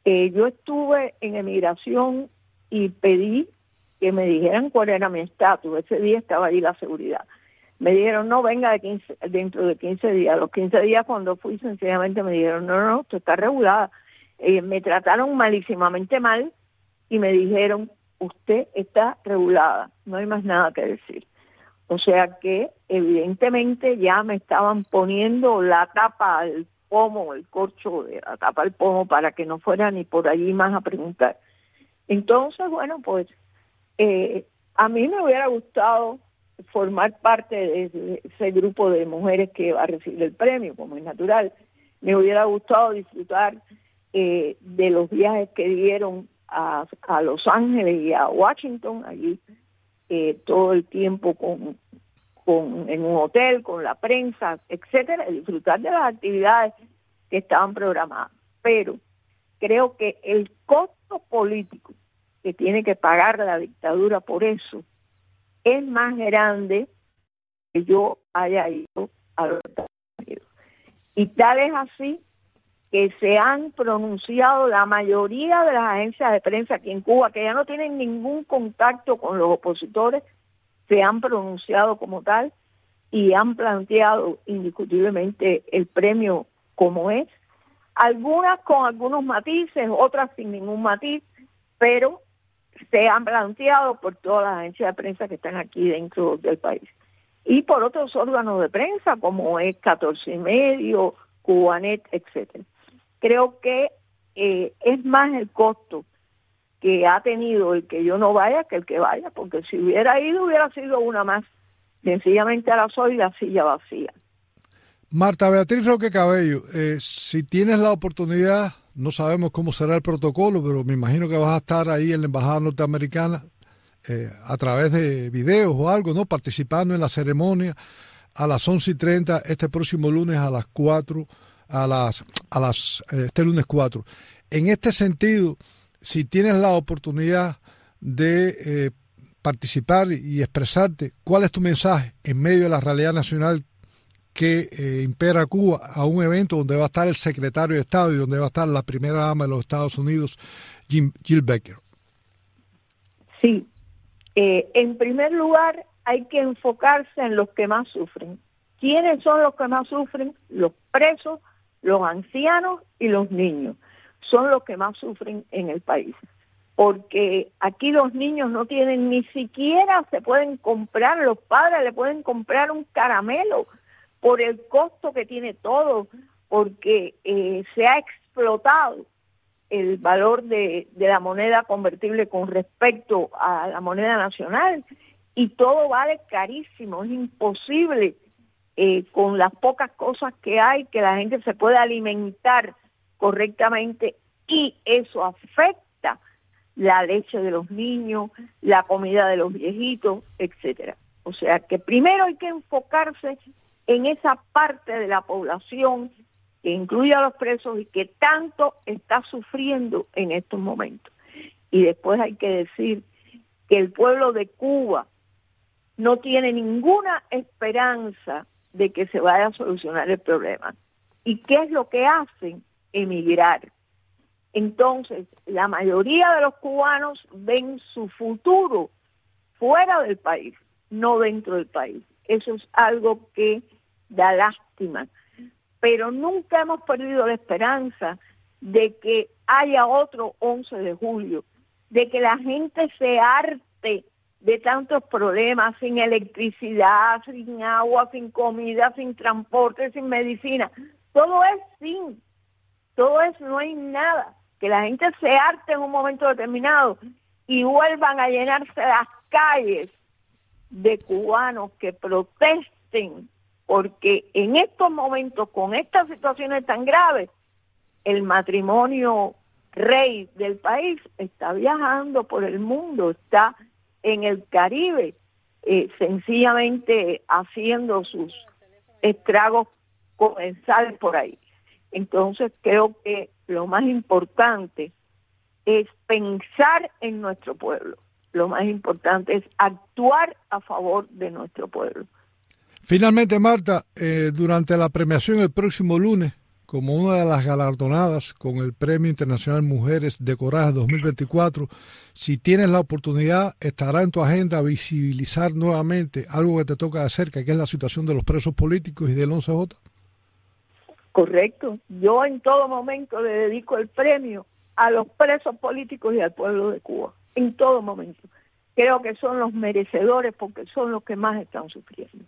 Eh, yo estuve en emigración y pedí que me dijeran cuál era mi estatus. Ese día estaba ahí la seguridad. Me dijeron, no, venga de 15, dentro de 15 días. Los 15 días cuando fui, sencillamente me dijeron, no, no, tú estás regulada. Eh, me trataron malísimamente mal y me dijeron, usted está regulada, no hay más nada que decir. O sea que evidentemente ya me estaban poniendo la tapa al pomo, el corcho de la tapa pomo para que no fuera ni por allí más a preguntar. Entonces, bueno, pues eh, a mí me hubiera gustado formar parte de ese grupo de mujeres que va a recibir el premio, como es natural. Me hubiera gustado disfrutar eh, de los viajes que dieron a, a, Los Ángeles y a Washington, allí eh, todo el tiempo con, con en un hotel, con la prensa, etcétera, disfrutar de las actividades que estaban programadas. Pero creo que el costo político que tiene que pagar la dictadura por eso es más grande que yo haya ido a los Estados Unidos. Y tal es así que se han pronunciado la mayoría de las agencias de prensa aquí en Cuba, que ya no tienen ningún contacto con los opositores, se han pronunciado como tal y han planteado indiscutiblemente el premio como es, algunas con algunos matices, otras sin ningún matiz, pero se han planteado por todas las agencias de prensa que están aquí dentro del país. Y por otros órganos de prensa como es 14 y medio, Cubanet, etcétera. Creo que eh, es más el costo que ha tenido el que yo no vaya que el que vaya, porque si hubiera ido hubiera sido una más. Sencillamente ahora soy la silla vacía. Marta Beatriz Roque Cabello, eh, si tienes la oportunidad no sabemos cómo será el protocolo, pero me imagino que vas a estar ahí en la Embajada Norteamericana eh, a través de videos o algo, ¿no? Participando en la ceremonia a las 11 y 30 este próximo lunes a las 4, a las, a las, eh, este lunes 4. En este sentido, si tienes la oportunidad de eh, participar y expresarte, ¿cuál es tu mensaje en medio de la realidad nacional que eh, impera Cuba a un evento donde va a estar el secretario de Estado y donde va a estar la primera dama de los Estados Unidos, Jill Becker. Sí, eh, en primer lugar hay que enfocarse en los que más sufren. ¿Quiénes son los que más sufren? Los presos, los ancianos y los niños. Son los que más sufren en el país. Porque aquí los niños no tienen ni siquiera, se pueden comprar, los padres le pueden comprar un caramelo por el costo que tiene todo, porque eh, se ha explotado el valor de, la moneda convertible con respecto a la moneda nacional y todo vale carísimo, es imposible eh, con las pocas cosas que hay que la gente se pueda alimentar correctamente y eso afecta la leche de los niños, la comida de los viejitos, etcétera. O sea que primero hay que enfocarse en esa parte de la población que incluye a los presos y que tanto está sufriendo en estos momentos. Y después hay que decir que el pueblo de Cuba no tiene ninguna esperanza de que se vaya a solucionar el problema. ¿Y qué es lo que hacen? Emigrar. Entonces, la mayoría de los cubanos ven su futuro fuera del país, no dentro del país. Eso es algo que da lástima, pero nunca hemos perdido la esperanza de que haya otro 11 de julio, de que la gente se arte de tantos problemas, sin electricidad, sin agua, sin comida, sin transporte, sin medicina. Todo es sin, todo es no hay nada. Que la gente se arte en un momento determinado y vuelvan a llenarse las calles de cubanos que protesten porque en estos momentos, con estas situaciones tan graves, el matrimonio rey del país está viajando por el mundo, está en el Caribe, eh, sencillamente haciendo sus estragos comensales por ahí. Entonces creo que lo más importante es pensar en nuestro pueblo. Lo más importante es actuar a favor de nuestro pueblo. Finalmente, Marta, eh, durante la premiación el próximo lunes, como una de las galardonadas con el Premio Internacional Mujeres de Coraje 2024, si tienes la oportunidad, estará en tu agenda visibilizar nuevamente algo que te toca de cerca, que es la situación de los presos políticos y del 11J. Correcto. Yo en todo momento le dedico el premio a los presos políticos y al pueblo de Cuba. En todo momento. Creo que son los merecedores porque son los que más están sufriendo.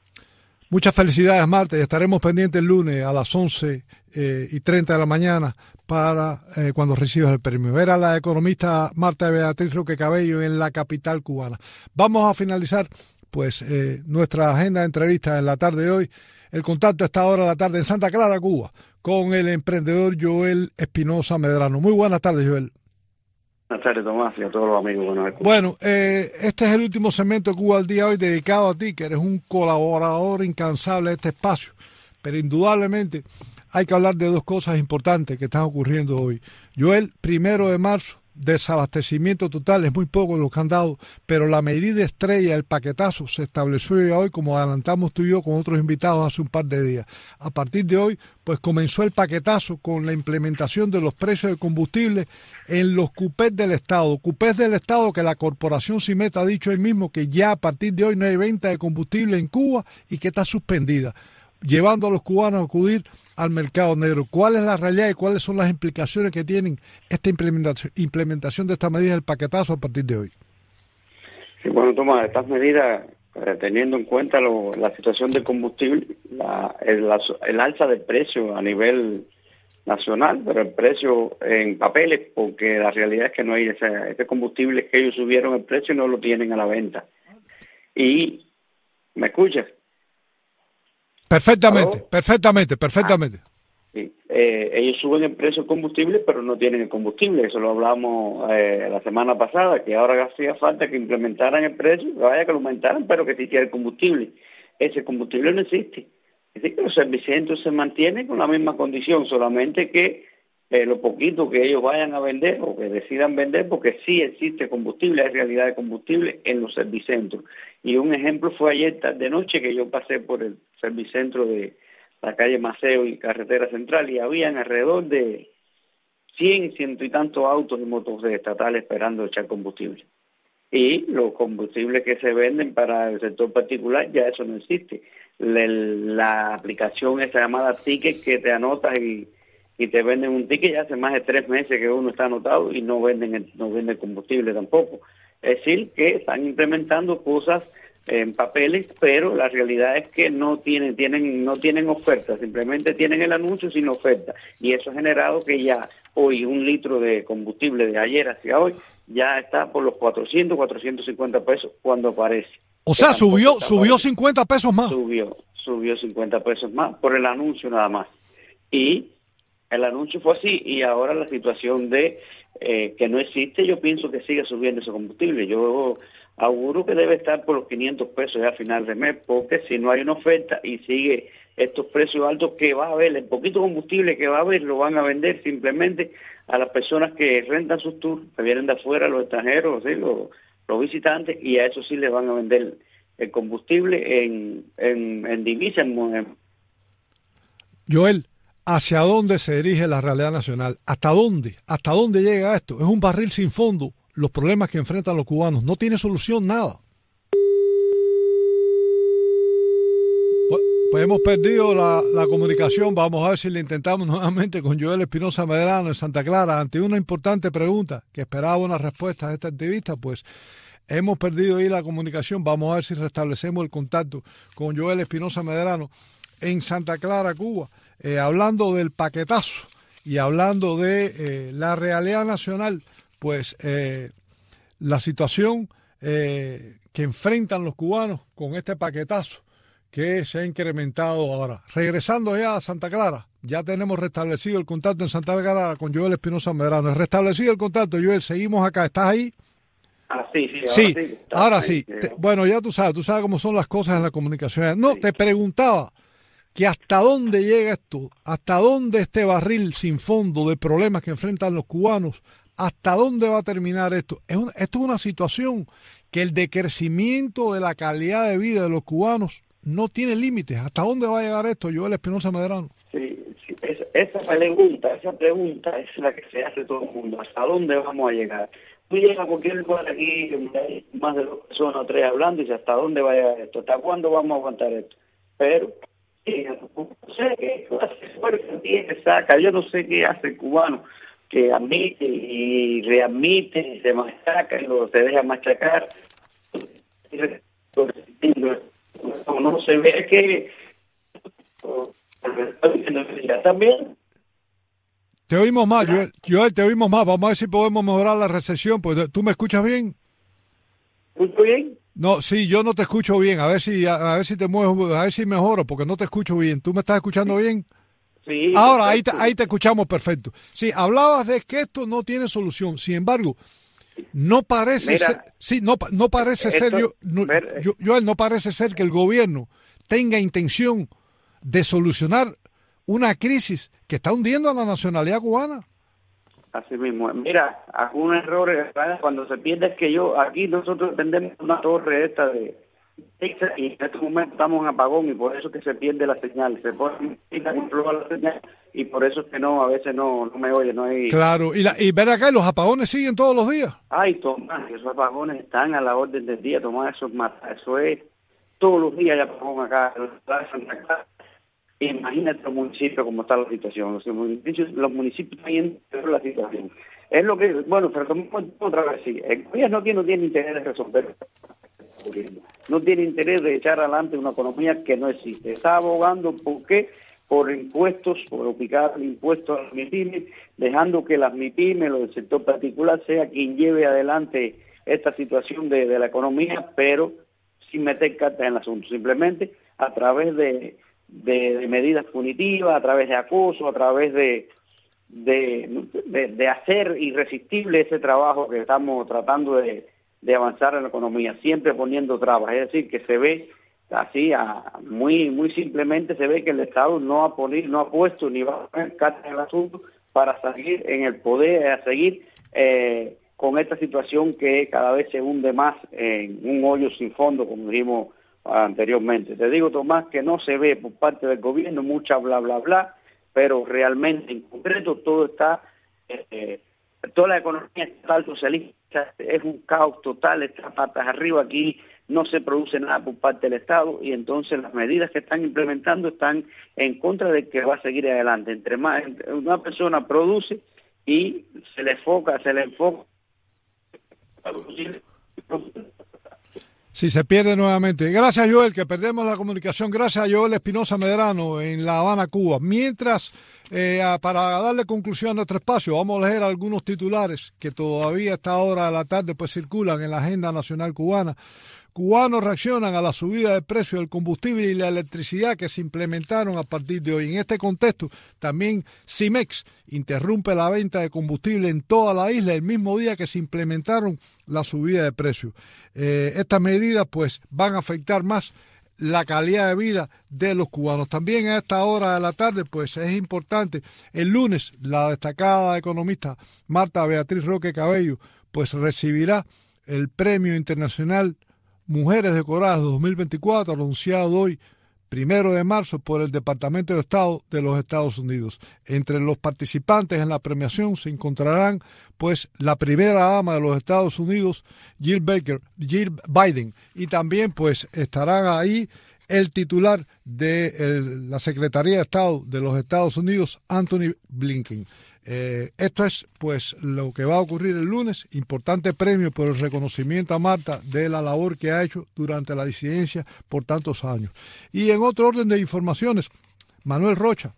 Muchas felicidades, Marta, y estaremos pendientes el lunes a las 11 eh, y 30 de la mañana para eh, cuando recibas el premio. Era la economista Marta Beatriz Roque Cabello en la capital cubana. Vamos a finalizar pues eh, nuestra agenda de entrevistas en la tarde de hoy. El contacto está ahora de la tarde en Santa Clara, Cuba, con el emprendedor Joel Espinosa Medrano. Muy buenas tardes, Joel. Buenas tardes, Tomás, y a todos los amigos escuchan. Bueno, eh, este es el último segmento de Cuba al día hoy dedicado a ti, que eres un colaborador incansable de este espacio. Pero indudablemente hay que hablar de dos cosas importantes que están ocurriendo hoy. Joel, primero de marzo, desabastecimiento total, es muy poco lo que han dado, pero la medida estrella, el paquetazo, se estableció hoy, como adelantamos tú y yo con otros invitados hace un par de días. A partir de hoy, pues comenzó el paquetazo con la implementación de los precios de combustible en los cupés del Estado. Cupés del Estado que la corporación CIMET ha dicho hoy mismo que ya a partir de hoy no hay venta de combustible en Cuba y que está suspendida, llevando a los cubanos a acudir al mercado negro. ¿Cuál es la realidad y cuáles son las implicaciones que tienen esta implementación, implementación de esta medida del paquetazo a partir de hoy? Sí, bueno, toma estas medidas, eh, teniendo en cuenta lo- la situación del combustible, la, el, la- el alza del precio a nivel nacional, pero el precio en papeles, porque la realidad es que no hay ese, ese combustible que ellos subieron el precio y no lo tienen a la venta. Y, ¿me escuchas? Perfectamente, ¿Aló? perfectamente, perfectamente. Sí. Eh, ellos suben el precio del combustible, pero no tienen el combustible. Eso lo hablamos eh, la semana pasada, que ahora hacía falta que implementaran el precio, que vaya que lo aumentaran, pero que existiera el combustible. Ese combustible no existe. Es decir, que los servicios se mantienen con la misma condición, solamente que eh, lo poquito que ellos vayan a vender o que decidan vender, porque sí existe combustible, hay realidad de combustible en los servicentros. Y un ejemplo fue ayer tarde noche que yo pasé por el servicentro de la calle Maceo y Carretera Central y habían alrededor de 100, ciento y tantos autos y motos estatales esperando echar combustible. Y los combustibles que se venden para el sector particular ya eso no existe. La, la aplicación esa llamada ticket que te anotas y, y te venden un ticket ya hace más de tres meses que uno está anotado y no venden el, no venden combustible tampoco. Es decir, que están implementando cosas en papeles, pero la realidad es que no tienen, tienen, no tienen oferta, simplemente tienen el anuncio sin oferta. Y eso ha generado que ya hoy un litro de combustible de ayer hacia hoy ya está por los 400, 450 pesos cuando aparece. O sea, subió, subió mal. 50 pesos más. Subió, subió 50 pesos más por el anuncio nada más. Y el anuncio fue así y ahora la situación de eh, que no existe, yo pienso que sigue subiendo ese combustible. Yo auguro que debe estar por los 500 pesos ya a final de mes, porque si no hay una oferta y sigue estos precios altos que va a haber, el poquito combustible que va a haber lo van a vender simplemente a las personas que rentan sus tours, que vienen de afuera, los extranjeros, los visitantes, y a eso sí les van a vender el combustible en, en, en divisa, en, en Joel, ¿hacia dónde se dirige la realidad nacional? ¿Hasta dónde? ¿Hasta dónde llega esto? Es un barril sin fondo. Los problemas que enfrentan los cubanos. No tiene solución nada. Pues, pues hemos perdido la, comunicación. Vamos a ver si le intentamos nuevamente con Joel Espinosa Medrano en Santa Clara. Ante una importante pregunta que esperaba una respuesta de esta activista, pues hemos perdido ahí la comunicación. Vamos a ver si restablecemos el contacto con Joel Espinosa Medrano en Santa Clara, Cuba, eh, hablando del paquetazo y hablando de eh, la realidad nacional, pues eh, la situación eh, que enfrentan los cubanos con este paquetazo que se ha incrementado ahora. Regresando ya a Santa Clara, ya tenemos restablecido el contacto en Santa Clara con Joel Espinosa Medrano. Restablecido el contacto, Joel, seguimos acá. ¿Estás ahí? Ah, sí, sí, ahora Sí, ahora ahí, sí. Te- bueno, ya tú sabes, tú sabes cómo son las cosas en la comunicación. No, te preguntaba que hasta dónde llega esto, hasta dónde este barril sin fondo de problemas que enfrentan los cubanos, hasta dónde va a terminar esto. Es un- esto es una situación que el decrecimiento de la calidad de vida de los cubanos no tiene límites. ¿Hasta dónde va a llegar esto, Joel Espinosa Medrano? Sí, sí, esa, pregunta, esa pregunta es la que se hace todo el mundo. ¿Hasta dónde vamos a llegar? Tú llegas a cualquier lugar aquí, hay más de dos personas o tres hablando y dices, ¿hasta dónde va a llegar esto? ¿Hasta cuándo vamos a aguantar esto? Pero, no sé qué hace, fuerza tiene, saca, yo no sé qué hace el cubano que admite y readmite y se machaca y lo se deja machacar. No, no se ve que también Te oímos más, Joel. Joel, te oímos más. Vamos a ver si podemos mejorar la recepción. Pues, ¿Tú me escuchas bien? ¿Escucho bien? No, sí, yo no te escucho bien. A ver si, a, a ver si te muevo, a ver si mejoro, porque no te escucho bien. ¿Tú me estás escuchando bien? Sí. Ahora, ahí te, ahí te escuchamos perfecto. Sí, hablabas de que esto no tiene solución. Sin embargo, no parece Mira, ser, sí, no, no parece esto- ser, yo, no, eh. yo- Joel, no parece ser que el gobierno tenga intención de solucionar una crisis que está hundiendo a la nacionalidad cubana. Así mismo. Mira, algún error cuando se pierde es que yo, aquí nosotros tendemos una torre esta de y en este momento estamos en apagón y por eso es que se pierde la señal, se pone la señal y por eso es que no, a veces no, no me oye, no hay... Claro, y, la, y ver acá, los apagones siguen todos los días. Ay, Tomás, esos apagones están a la orden del día, Tomás, eso es eso es todos los días hay apagón acá, Imagínate los municipios cómo está la situación, los municipios, los municipios están en la situación. Es lo que, bueno, pero tomemos otra vez, sí, el gobierno aquí no tiene interés de resolver no tiene interés de echar adelante una economía que no existe. Está abogando, ¿por qué? Por impuestos, por aplicar impuestos a las MIPIMES, dejando que las MIPIMES, los del sector particular, sea quien lleve adelante esta situación de, de la economía, pero sin meter cartas en el asunto, simplemente a través de, de, de medidas punitivas, a través de acoso, a través de, de, hacer irresistible ese trabajo que estamos tratando de, de avanzar en la economía, siempre poniendo trabas. Es decir, que se ve así, a- muy muy simplemente se ve que el Estado no ha, poni- no ha puesto ni va a poner cartas en el asunto para seguir en el poder, a seguir eh, con esta situación que cada vez se hunde más en un hoyo sin fondo, como dijimos anteriormente. Te digo, Tomás, que no se ve por parte del gobierno mucha bla, bla, bla, pero realmente en concreto todo está, eh, toda la economía estatal socialista es un caos total, está patas arriba aquí, no se produce nada por parte del Estado y entonces las medidas que están implementando están en contra de que va a seguir adelante. Entre más una persona produce y se le enfoca, se le enfoca Sí, se pierde nuevamente. Gracias, Joel, que perdemos la comunicación. Gracias a Joel Espinosa Medrano en La Habana, Cuba. Mientras, eh, para darle conclusión a nuestro espacio, vamos a leer algunos titulares que todavía a esta hora de la tarde pues circulan en la agenda nacional cubana. Cubanos reaccionan a la subida de precio del combustible y la electricidad que se implementaron a partir de hoy. En este contexto, también CIMEX interrumpe la venta de combustible en toda la isla el mismo día que se implementaron la subida de precio. Eh, estas medidas pues van a afectar más la calidad de vida de los cubanos. También a esta hora de la tarde, pues es importante, el lunes la destacada economista Marta Beatriz Roque Cabello, pues recibirá el Premio Internacional Mujeres Decoradas 2024, anunciado hoy, primero de marzo, por el Departamento de Estado de los Estados Unidos. Entre los participantes en la premiación se encontrarán, pues, la primera dama de los Estados Unidos, Jill Baker, Jill Biden, y también, pues, estarán ahí el titular de la Secretaría de Estado de los Estados Unidos, Anthony Blinken. Eh, esto es pues lo que va a ocurrir el lunes. Importante premio por el reconocimiento a Marta de la labor que ha hecho durante la disidencia por tantos años. Y en otro orden de informaciones, Manuel Rocha,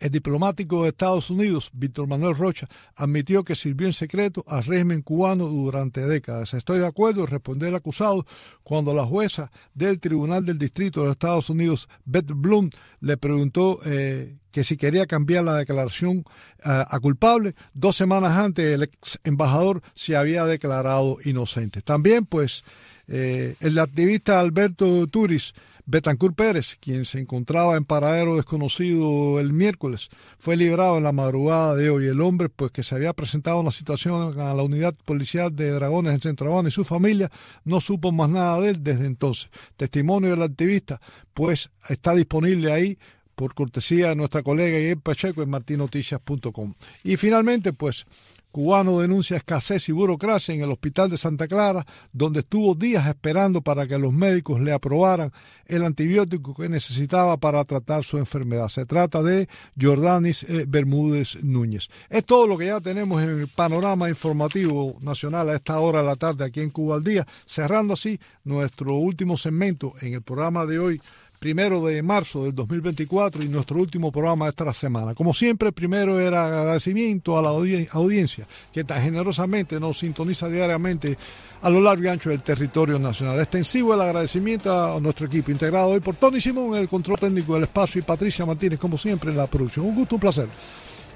El diplomático de Estados Unidos, Víctor Manuel Rocha, admitió que sirvió en secreto al régimen cubano durante décadas. Estoy de acuerdo en responder acusado cuando la jueza del Tribunal del Distrito de Estados Unidos, Beth Bloom, le preguntó eh, que si quería cambiar la declaración eh, a culpable, dos semanas antes el ex embajador se había declarado inocente. También, pues, eh, el activista Alberto Turis Betancourt Pérez, quien se encontraba en paradero desconocido el miércoles, fue liberado en la madrugada de hoy. El hombre, pues que se había presentado una situación a la unidad policial de Dragones en Centro Habana y su familia, no supo más nada de él desde entonces. Testimonio del activista, pues está disponible ahí por cortesía de nuestra colega Ian Pacheco en martinoticias.com. Y finalmente, pues, cubano denuncia escasez y burocracia en el hospital de Santa Clara, donde estuvo días esperando para que los médicos le aprobaran el antibiótico que necesitaba para tratar su enfermedad. Se trata de Jordanis eh, Bermúdez Núñez. Es todo lo que ya tenemos en el panorama informativo nacional a esta hora de la tarde aquí en Cuba al Día, cerrando así nuestro último segmento en el programa de hoy primero de marzo del 2024 y nuestro último programa esta semana. Como siempre, primero era agradecimiento a la audiencia que tan generosamente nos sintoniza diariamente a lo largo y ancho del territorio nacional. Extensivo el agradecimiento a nuestro equipo integrado hoy por Tony Simón en el control técnico del espacio y Patricia Martínez, como siempre, en la producción. Un gusto, un placer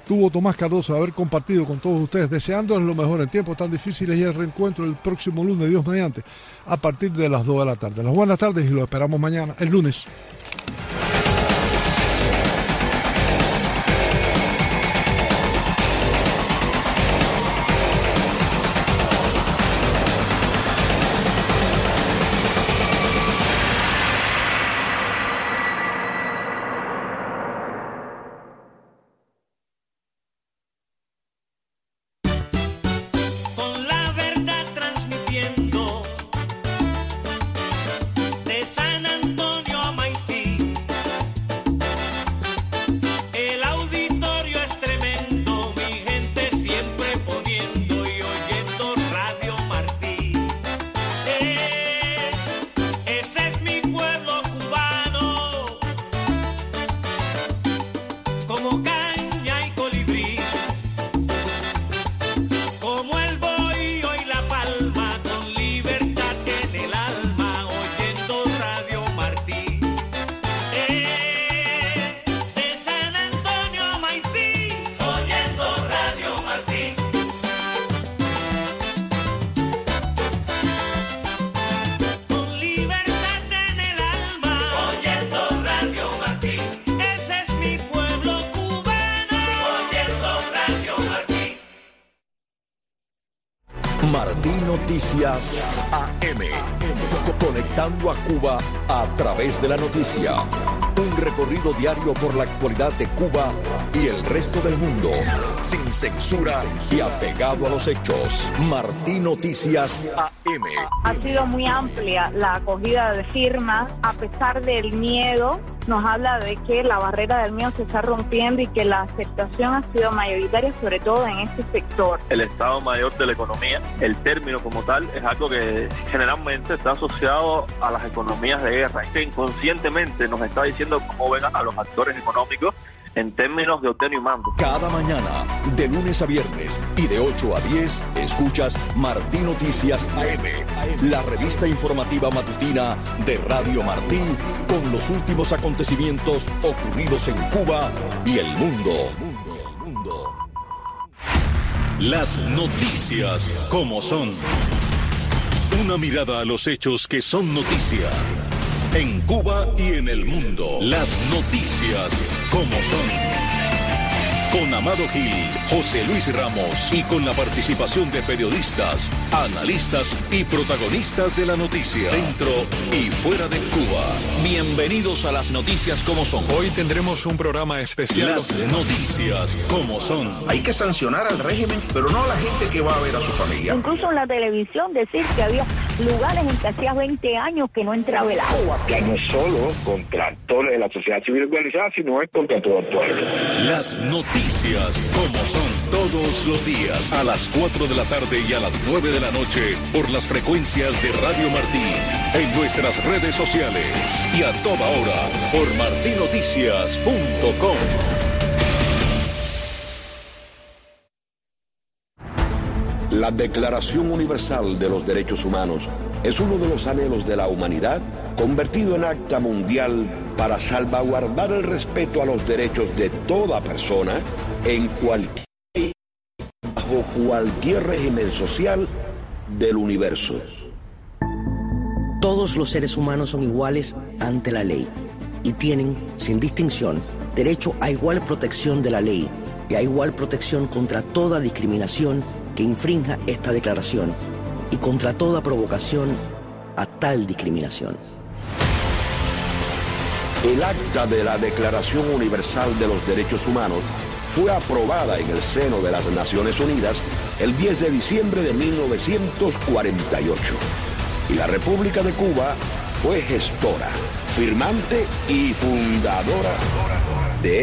tuvo Tomás Cardoso de haber compartido con todos ustedes, deseándoles lo mejor en tiempos tan difíciles y el reencuentro el próximo lunes, Dios mediante, a partir de las 2 de la tarde. Las buenas tardes y lo esperamos mañana, el lunes. Noticias AM. Co- Conectando a Cuba a través de la noticia. Un recorrido diario por la actualidad de Cuba y el resto del mundo. Sin censura y apegado a los hechos. Martí Noticias AM. Ha sido muy amplia la acogida de firmas, a pesar del miedo, nos habla de que la barrera del miedo se está rompiendo y que la aceptación ha sido mayoritaria, sobre todo en este sector. el Estado Mayor de la Economía. El término como tal es algo que generalmente está asociado a las economías de guerra, que inconscientemente nos está diciendo cómo ven a los actores económicos en términos de obtenio y mando. Cada mañana, de lunes a viernes y de 8 a 10, escuchas Martí Noticias AM, la revista informativa matutina de Radio Martí con los últimos acontecimientos ocurridos en Cuba y el mundo. Las noticias como son. Una mirada a los hechos que son noticia. En Cuba y en el mundo. Las noticias como son. Con Amado Gil, José Luis Ramos y con la participación de periodistas, analistas y protagonistas de la noticia. Dentro y fuera de Cuba. Bienvenidos a las noticias como son. Hoy tendremos un programa especial. Las noticias como son. Hay que sancionar al régimen, pero no a la gente que va a ver a su familia. Incluso en la televisión decir que había lugares en que hacía 20 años que no entraba el agua. Ya no solo contra actores de la sociedad civil organizada, sino es contra todo el pueblo. Las noticias como son todos los días a las 4 de la tarde y a las 9 de la noche por las frecuencias de Radio Martí, en nuestras redes sociales y a toda hora por martinoticias.com. La Declaración Universal de los Derechos Humanos es uno de los anhelos de la humanidad convertido en acta mundial para salvaguardar el respeto a los derechos de toda persona en cualquier bajo cualquier régimen social del universo. Todos los seres humanos son iguales ante la ley y tienen, sin distinción, derecho a igual protección de la ley y a igual protección contra toda discriminación que infrinja esta declaración y contra toda provocación a tal discriminación. El acta de la Declaración Universal de los Derechos Humanos fue aprobada en el seno de las Naciones Unidas el 10 de diciembre de 1948 y la República de Cuba fue gestora, firmante y fundadora